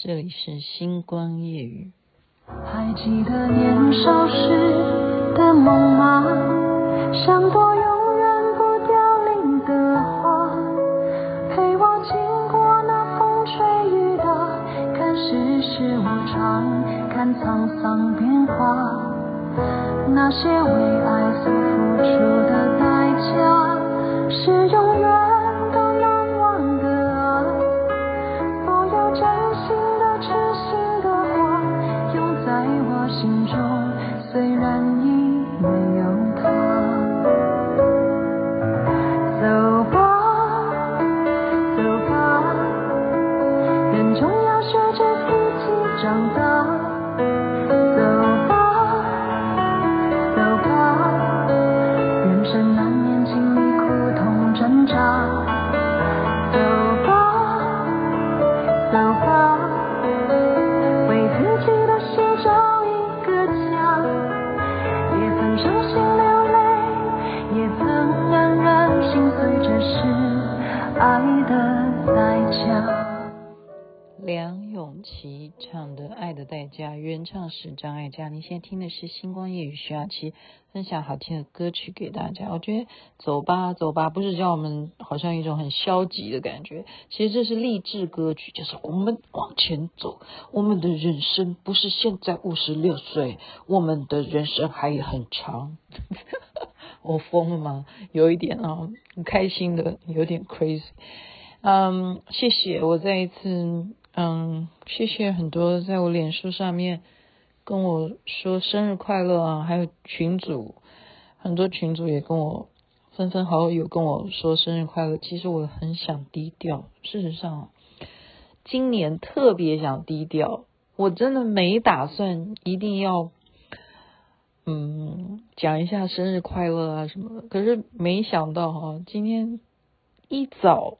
这里是星光夜语。还记得年少时的梦吗？像朵永远不凋零的花，陪我经过那风吹雨打，看世事无常，看沧桑变化。那些为爱所付出的代价，是长大。原唱是张艾嘉，你现在听的是星光夜雨徐雅琪分享好听的歌曲给大家。我觉得走吧走吧不是叫我们好像一种很消极的感觉，其实这是励志歌曲，就是我们往前走，我们的人生不是现在五十六岁，我们的人生还很长。我疯了吗？有一点啊，很开心的，有点 crazy。嗯，谢谢，我再一次。嗯，谢谢很多在我脸书上面跟我说生日快乐啊，还有群组，很多群组也跟我纷纷好友跟我说生日快乐。其实我很想低调，事实上今年特别想低调，我真的没打算一定要嗯讲一下生日快乐啊什么的。可是没想到哈，今天一早。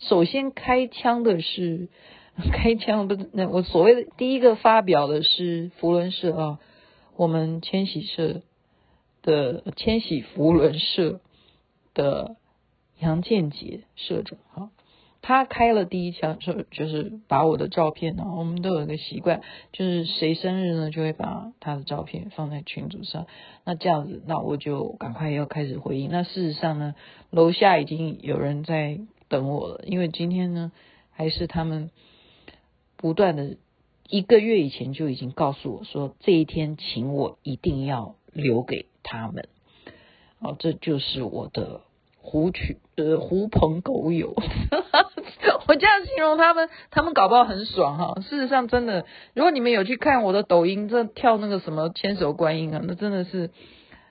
首先开枪的是，开枪不是那我所谓的第一个发表的是福伦社啊，我们千禧社的千禧扶轮社的杨建杰社长哈，他开了第一枪，就就是把我的照片呢，我们都有一个习惯，就是谁生日呢，就会把他的照片放在群组上，那这样子，那我就赶快要开始回应。那事实上呢，楼下已经有人在。等我了，因为今天呢，还是他们不断的，一个月以前就已经告诉我说，这一天请我一定要留给他们。哦，这就是我的狐群呃狐朋狗友，我这样形容他们，他们搞不好很爽哈。事实上，真的，如果你们有去看我的抖音，这跳那个什么千手观音啊，那真的是。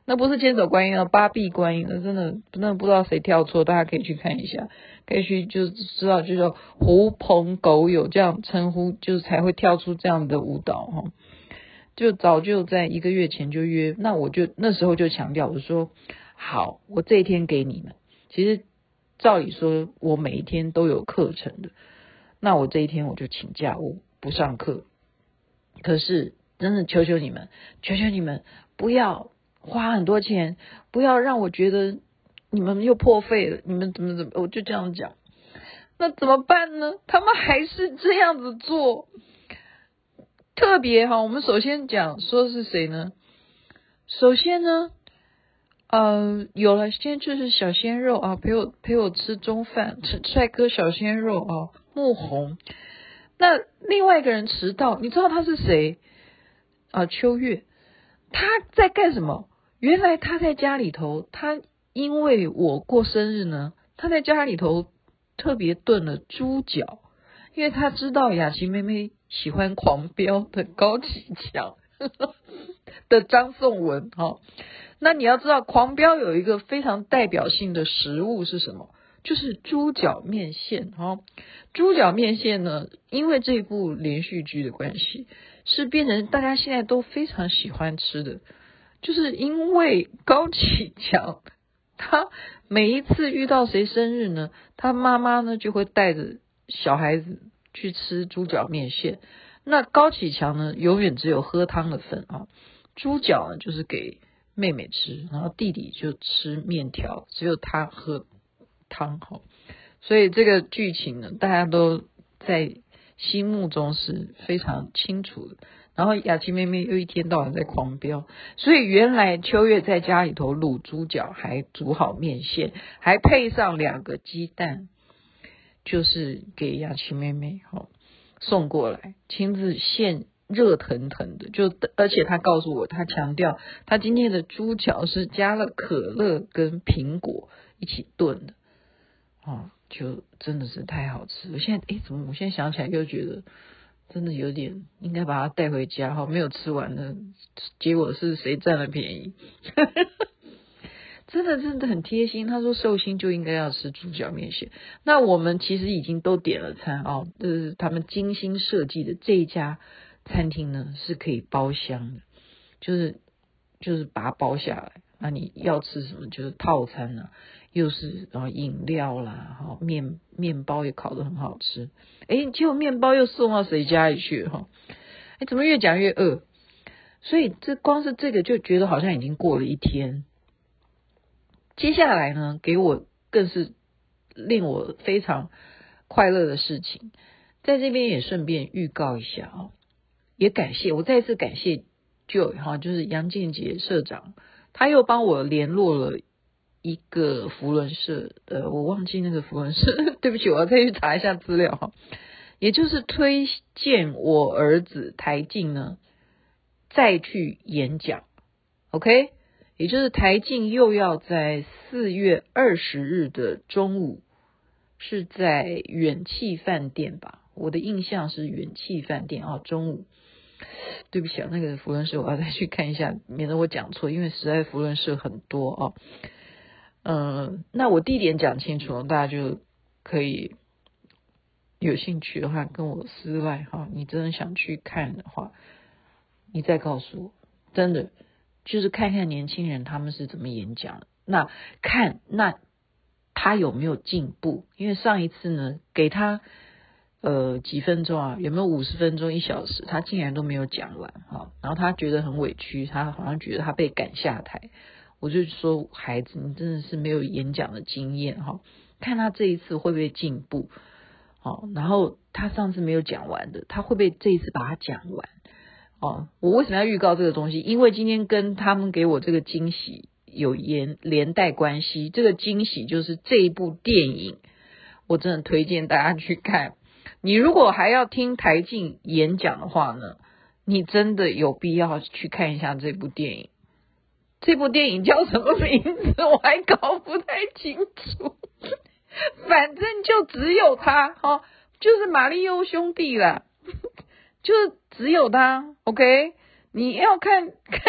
那不是千手观音啊，八臂观音，那真的，真的不知道谁跳错，大家可以去看一下，可以去就知道，就叫狐朋狗友这样称呼，就是才会跳出这样的舞蹈哈。就早就在一个月前就约，那我就那时候就强调，我说好，我这一天给你们。其实照理说，我每一天都有课程的，那我这一天我就请假，我不上课。可是真的求求你们，求求你们不要。花很多钱，不要让我觉得你们又破费了。你们怎么怎么，我就这样讲。那怎么办呢？他们还是这样子做。特别哈，我们首先讲说是谁呢？首先呢，呃，有了，先就是小鲜肉啊，陪我陪我吃中饭，吃帅哥小鲜肉啊，穆红。那另外一个人迟到，你知道他是谁？啊，秋月。他在干什么？原来他在家里头，他因为我过生日呢，他在家里头特别炖了猪脚，因为他知道雅琪妹妹喜欢狂飙的高启强 的张颂文哈。那你要知道，狂飙有一个非常代表性的食物是什么？就是猪脚面线哈。猪脚面线呢，因为这部连续剧的关系。是变成大家现在都非常喜欢吃的，就是因为高启强，他每一次遇到谁生日呢，他妈妈呢就会带着小孩子去吃猪脚面线。那高启强呢，永远只有喝汤的份啊，猪脚呢就是给妹妹吃，然后弟弟就吃面条，只有他喝汤哈。所以这个剧情呢，大家都在心目中是非常清楚的。然后雅琪妹妹又一天到晚在狂飙，所以原来秋月在家里头卤猪脚，还煮好面线，还配上两个鸡蛋，就是给雅琪妹妹哈送过来，亲自现热腾腾的，就而且他告诉我，他强调他今天的猪脚是加了可乐跟苹果一起炖的，哦，就真的是太好吃。我现在诶，怎么我现在想起来又觉得。真的有点应该把它带回家哈，没有吃完的结果是谁占了便宜？真的真的很贴心。他说寿星就应该要吃猪脚面线。那我们其实已经都点了餐哦，就是他们精心设计的这一家餐厅呢，是可以包厢的，就是就是把它包下来。那你要吃什么就是套餐呢、又是然后饮料啦，哈面面包也烤得很好吃，哎，结果面包又送到谁家里去哈？哎，怎么越讲越饿？所以这光是这个就觉得好像已经过了一天。接下来呢，给我更是令我非常快乐的事情，在这边也顺便预告一下啊，也感谢我再次感谢 Joy 哈，就是杨建杰社长，他又帮我联络了。一个扶轮社，呃，我忘记那个扶轮社，对不起，我要再去查一下资料哈。也就是推荐我儿子台静呢，再去演讲，OK？也就是台静又要在四月二十日的中午，是在远气饭店吧？我的印象是远气饭店啊，中午。对不起啊，那个扶轮社我要再去看一下，免得我讲错，因为实在扶轮社很多啊。嗯，那我地点讲清楚了，大家就可以有兴趣的话跟我私赖哈。你真的想去看的话，你再告诉我。真的就是看看年轻人他们是怎么演讲，那看那他有没有进步？因为上一次呢，给他呃几分钟啊，有没有五十分钟、一小时，他竟然都没有讲完哈。然后他觉得很委屈，他好像觉得他被赶下台。我就说，孩子，你真的是没有演讲的经验哈，看他这一次会不会进步，哦，然后他上次没有讲完的，他会不会这一次把它讲完？哦，我为什么要预告这个东西？因为今天跟他们给我这个惊喜有连连带关系，这个惊喜就是这一部电影，我真的推荐大家去看。你如果还要听台静演讲的话呢，你真的有必要去看一下这部电影。这部电影叫什么名字？我还搞不太清楚。反正就只有他哈，就是马里欧兄弟啦，就只有他。OK，你要看看，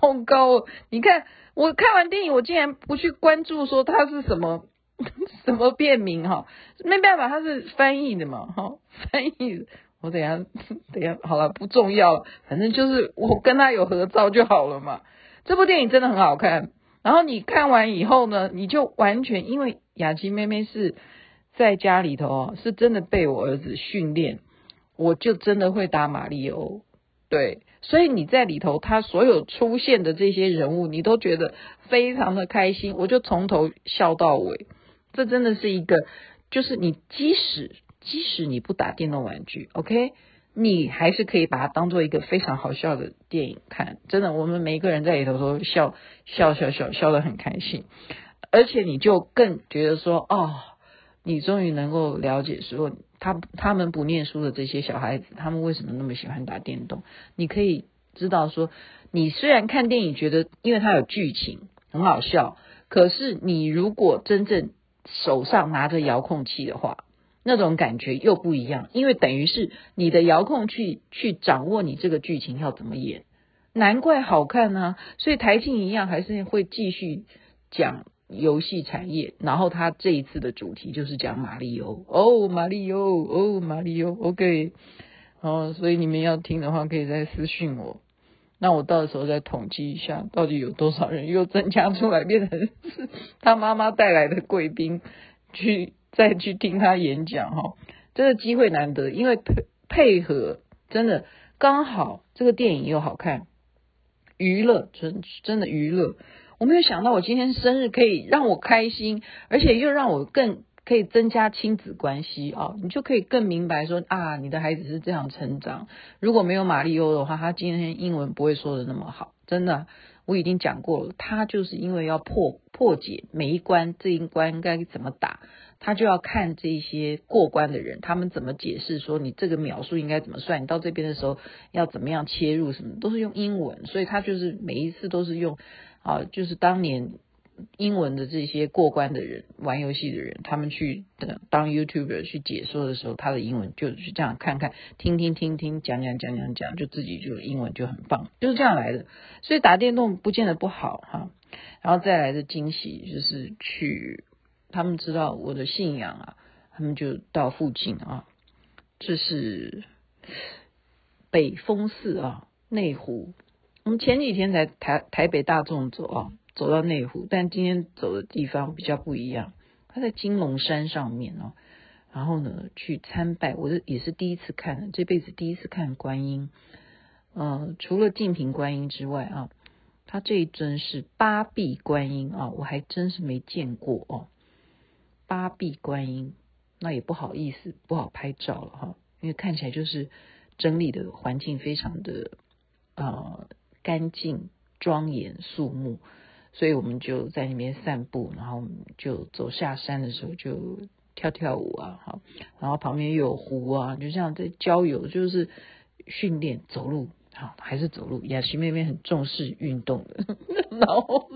糟糕！你看我看完电影，我竟然不去关注说它是什么什么片名哈，没办法，它是翻译的嘛哈，翻译。我等下，等下，好了，不重要，反正就是我跟他有合照就好了嘛。这部电影真的很好看，然后你看完以后呢，你就完全因为雅琪妹妹是在家里头是真的被我儿子训练，我就真的会打马里欧，对，所以你在里头，他所有出现的这些人物，你都觉得非常的开心，我就从头笑到尾，这真的是一个，就是你即使。即使你不打电动玩具，OK，你还是可以把它当做一个非常好笑的电影看。真的，我们每一个人在里头都笑笑笑笑笑得很开心，而且你就更觉得说，哦，你终于能够了解说他他们不念书的这些小孩子，他们为什么那么喜欢打电动。你可以知道说，你虽然看电影觉得因为它有剧情很好笑，可是你如果真正手上拿着遥控器的话，那种感觉又不一样，因为等于是你的遥控器去掌握你这个剧情要怎么演，难怪好看呢、所以台庆一样还是会继续讲游戏产业，然后他这一次的主题就是讲马里欧哦，马里欧哦，马里欧，OK，哦，所以你们要听的话可以再私讯我，那我到时候再统计一下到底有多少人又增加出来，变成是他妈妈带来的贵宾去。再去听他演讲哈，这个机会难得，因为配配合真的刚好，这个电影又好看，娱乐真真的娱乐。我没有想到我今天生日可以让我开心，而且又让我更可以增加亲子关系啊，你就可以更明白说啊，你的孩子是这样成长。如果没有马力欧的话，他今天英文不会说的那么好，真的。我已经讲过了，他就是因为要破破解每一关，这一关该怎么打，他就要看这些过关的人，他们怎么解释说你这个秒数应该怎么算，你到这边的时候要怎么样切入，什么都是用英文，所以他就是每一次都是用啊，就是当年。英文的这些过关的人，玩游戏的人，他们去当 YouTuber 去解说的时候，他的英文就是这样看看，听听听听，讲讲讲讲讲，就自己就英文就很棒，就是这样来的。所以打电动不见得不好哈。然后再来的惊喜就是去，他们知道我的信仰啊，他们就到附近啊，这是北峰寺啊，内湖。我们前几天在台台北大众走啊。走到内湖，但今天走的地方比较不一样。他在金龙山上面哦，然后呢去参拜，我是也是第一次看，这辈子第一次看观音。呃，除了净瓶观音之外啊，他这一尊是八臂观音啊，我还真是没见过哦。八臂观音，那也不好意思，不好拍照了哈，因为看起来就是整理的环境非常的呃干净、庄严、肃穆。所以我们就在那边散步，然后就走下山的时候就跳跳舞啊，好，然后旁边又有湖啊，就像在郊游，就是训练走路，好，还是走路。雅琪妹妹很重视运动的，然后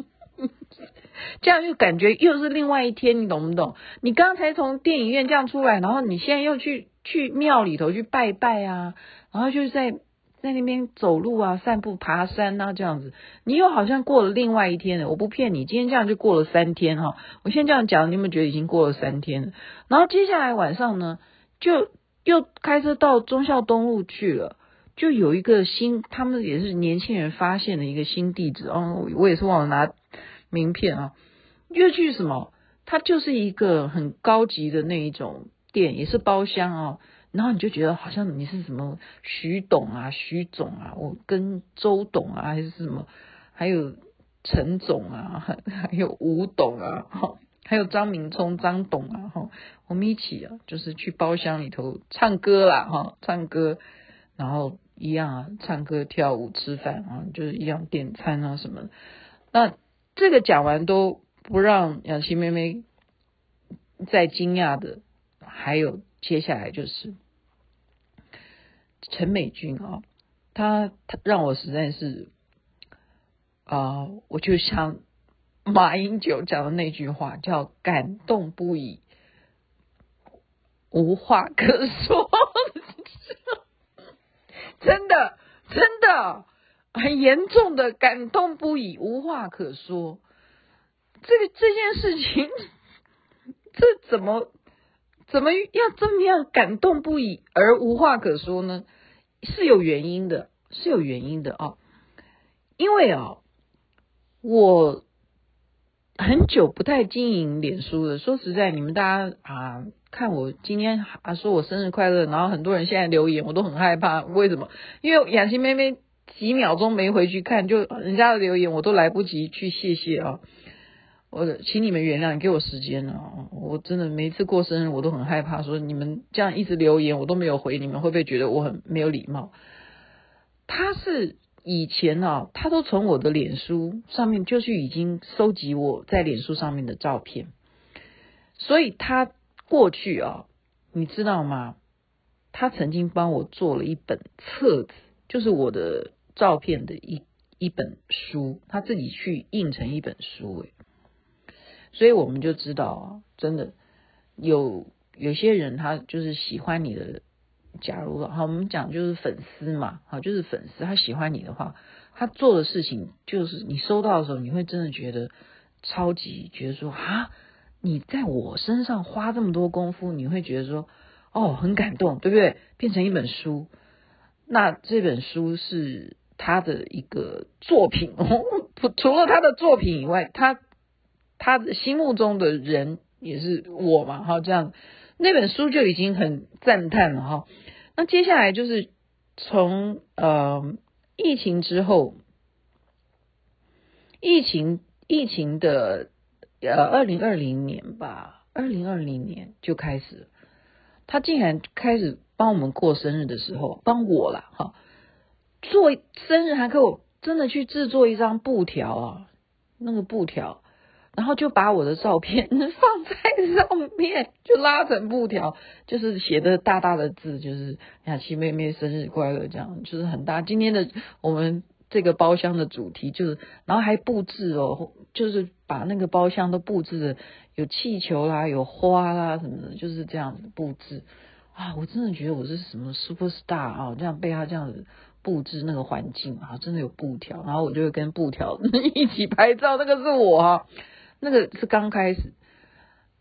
这样又感觉又是另外一天，你懂不懂？你刚才从电影院这样出来，然后你现在又去去庙里头去拜拜啊，然后就是在。在那边走路啊，散步、爬山啊，这样子，你又好像过了另外一天了。我不骗你，今天这样就过了三天哈。我现在这样讲，你有没有觉得已经过了三天？然后接下来晚上呢，就又开车到忠孝东路去了，就有一个新，他们也是年轻人发现的一个新地址哦。我也是忘了拿名片啊。又去什么？它就是一个很高级的那一种店，也是包厢啊。然后你就觉得好像你是什么徐董啊、徐总啊，我跟周董啊，还是什么，还有陈总啊，还有吴董啊，哈还有张明聪、张董啊，哈，我们一起啊，就是去包厢里头唱歌啦，哈，唱歌，然后一样啊，唱歌、跳舞、吃饭啊，就是一样点餐啊什么。那这个讲完都不让雅琪妹妹再惊讶的，还有接下来就是。陈美君啊，他他让我实在是啊、我就像马英九讲的那句话，叫感动不已，无话可说。真的，真的很严重的感动不已，无话可说。这个这件事情，这怎么？怎么要这么样感动不已而无话可说呢？是有原因的，是有原因的啊、哦！因为啊、哦，我很久不太经营脸书了。说实在，你们大家啊，看我今天啊说我生日快乐，然后很多人现在留言，我都很害怕。为什么？因为雅琪妹妹几秒钟没回去看，就人家的留言我都来不及去谢谢啊。我请你们原谅，你给我时间啊！我真的每一次过生日，我都很害怕，说你们这样一直留言，我都没有回，你们会不会觉得我很没有礼貌？他是以前啊，他都从我的脸书上面就是已经收集我在脸书上面的照片，所以他过去啊，你知道吗？他曾经帮我做了一本册子，就是我的照片的一一本书，他自己去印成一本书，诶。所以我们就知道，真的有有些人他就是喜欢你的。假如好，我们讲就是粉丝嘛，好，就是粉丝，他喜欢你的话，他做的事情就是你收到的时候，你会真的觉得超级觉得说啊，你在我身上花这么多功夫，你会觉得说哦，很感动，对不对？变成一本书，那这本书是他的一个作品，除了他的作品以外，他。他的心目中的人也是我嘛，哈，这样那本书就已经很赞叹了哈。那接下来就是从呃疫情之后，疫情疫情的呃二零二零年吧，二零二零年就开始，他竟然开始帮我们过生日的时候，帮我啦哈，做生日还给我真的去制作一张布条啊，那个布条。然后就把我的照片 放在上面，就拉成布条，就是写的大大的字，就是雅琪妹妹生日快乐，这样就是很大。今天的我们这个包厢的主题就是，然后还布置哦，就是把那个包厢都布置的有气球啦，有花啦什么的，就是这样子布置啊！我真的觉得我是什么 super star 啊，这样被他这样子布置那个环境啊，真的有布条，然后我就会跟布条 一起拍照，那个是我。那个是刚开始，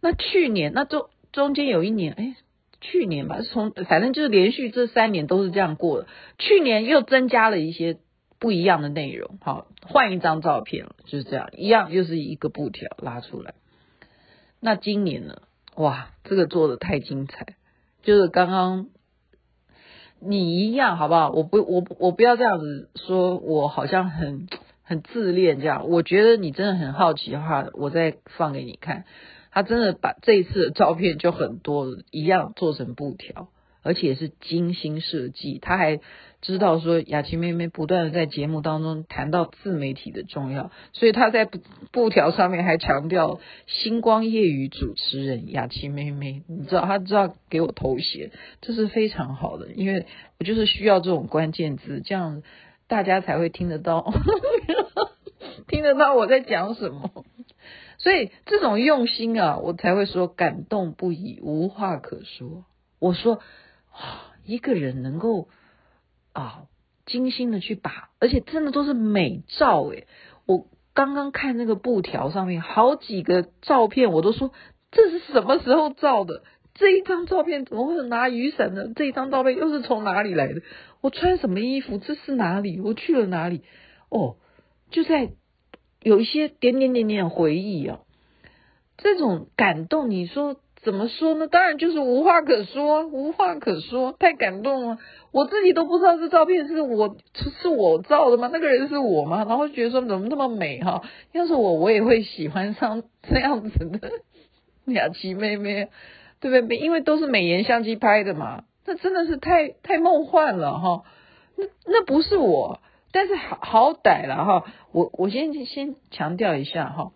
那去年那中中间有一年，哎，去年吧，从反正就是连续这三年都是这样过的。去年又增加了一些不一样的内容，好，换一张照片，就是这样，一样又是一个布条拉出来。那今年呢？哇，这个做的太精彩，就是刚刚你一样，好不好？我不，我我不要这样子说，我好像很。很自恋这样，我觉得你真的很好奇的话，我再放给你看。他真的把这一次的照片就很多一样做成布条，而且是精心设计。他还知道说雅琪妹妹不断的在节目当中谈到自媒体的重要，所以他在布条上面还强调星光夜语主持人雅琪妹妹。你知道他知道给我头衔，这是非常好的，因为我就是需要这种关键字，这样。大家才会听得到，听得到我在讲什么，所以这种用心啊，我才会说感动不已，无话可说。我说啊，一个人能够啊，精心的去把，而且真的都是美照诶。我刚刚看那个布条上面好几个照片，我都说这是什么时候照的？这一张照片怎么会拿雨伞呢？这一张照片又是从哪里来的？我穿什么衣服？这是哪里？我去了哪里？哦，就在有一些点点点点回忆啊，这种感动，你说怎么说呢？当然就是无话可说，无话可说，太感动了。我自己都不知道这照片是我是我照的吗？那个人是我吗？然后觉得说怎么那么美哈？要是我，我也会喜欢上这样子的 雅琪妹妹。对不对？因为都是美颜相机拍的嘛，那真的是太太梦幻了哈。那那不是我，但是好好歹了哈。我我先先强调一下哈，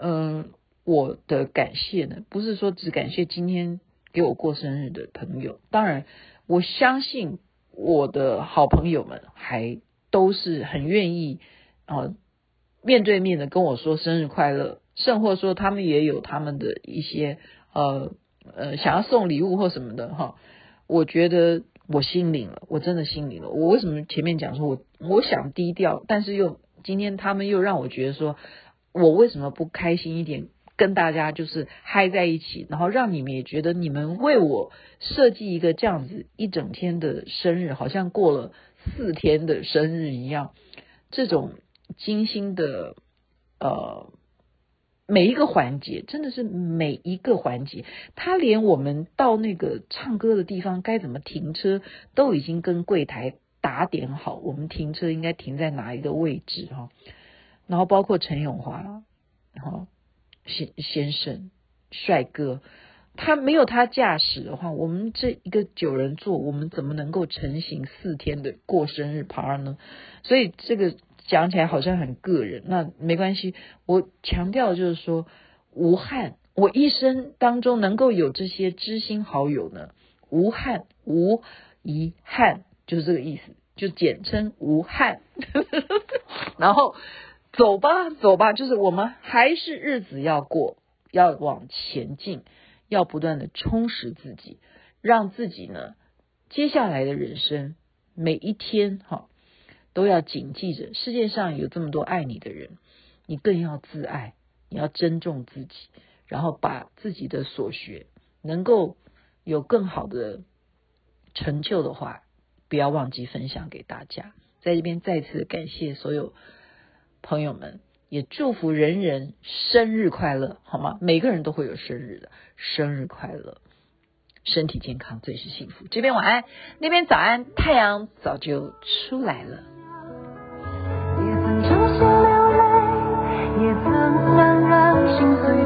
嗯，我的感谢呢，不是说只感谢今天给我过生日的朋友，当然我相信我的好朋友们还都是很愿意啊面对面的跟我说生日快乐，甚或说他们也有他们的一些呃。呃，想要送礼物或什么的哈，我觉得我心领了，我真的心领了。我为什么前面讲说我我想低调，但是又今天他们又让我觉得说，我为什么不开心一点，跟大家就是嗨在一起，然后让你们也觉得你们为我设计一个这样子一整天的生日，好像过了四天的生日一样，这种精心的呃。每一个环节真的是每一个环节，他连我们到那个唱歌的地方该怎么停车都已经跟柜台打点好，我们停车应该停在哪一个位置哈。然后包括陈永华，然后先先生帅哥，他没有他驾驶的话，我们这一个九人座，我们怎么能够成行四天的过生日趴呢？所以这个。讲起来好像很个人，那没关系。我强调就是说，无憾。我一生当中能够有这些知心好友呢，无憾无遗憾，就是这个意思，就简称无憾。然后走吧，走吧，就是我们还是日子要过，要往前进，要不断的充实自己，让自己呢，接下来的人生每一天哈。都要谨记着，世界上有这么多爱你的人，你更要自爱，你要珍重自己，然后把自己的所学能够有更好的成就的话，不要忘记分享给大家。在这边再次感谢所有朋友们，也祝福人人生日快乐，好吗？每个人都会有生日的，生日快乐，身体健康最是幸福。这边晚安，那边早安，太阳早就出来了。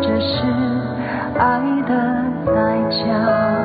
这是爱的代价。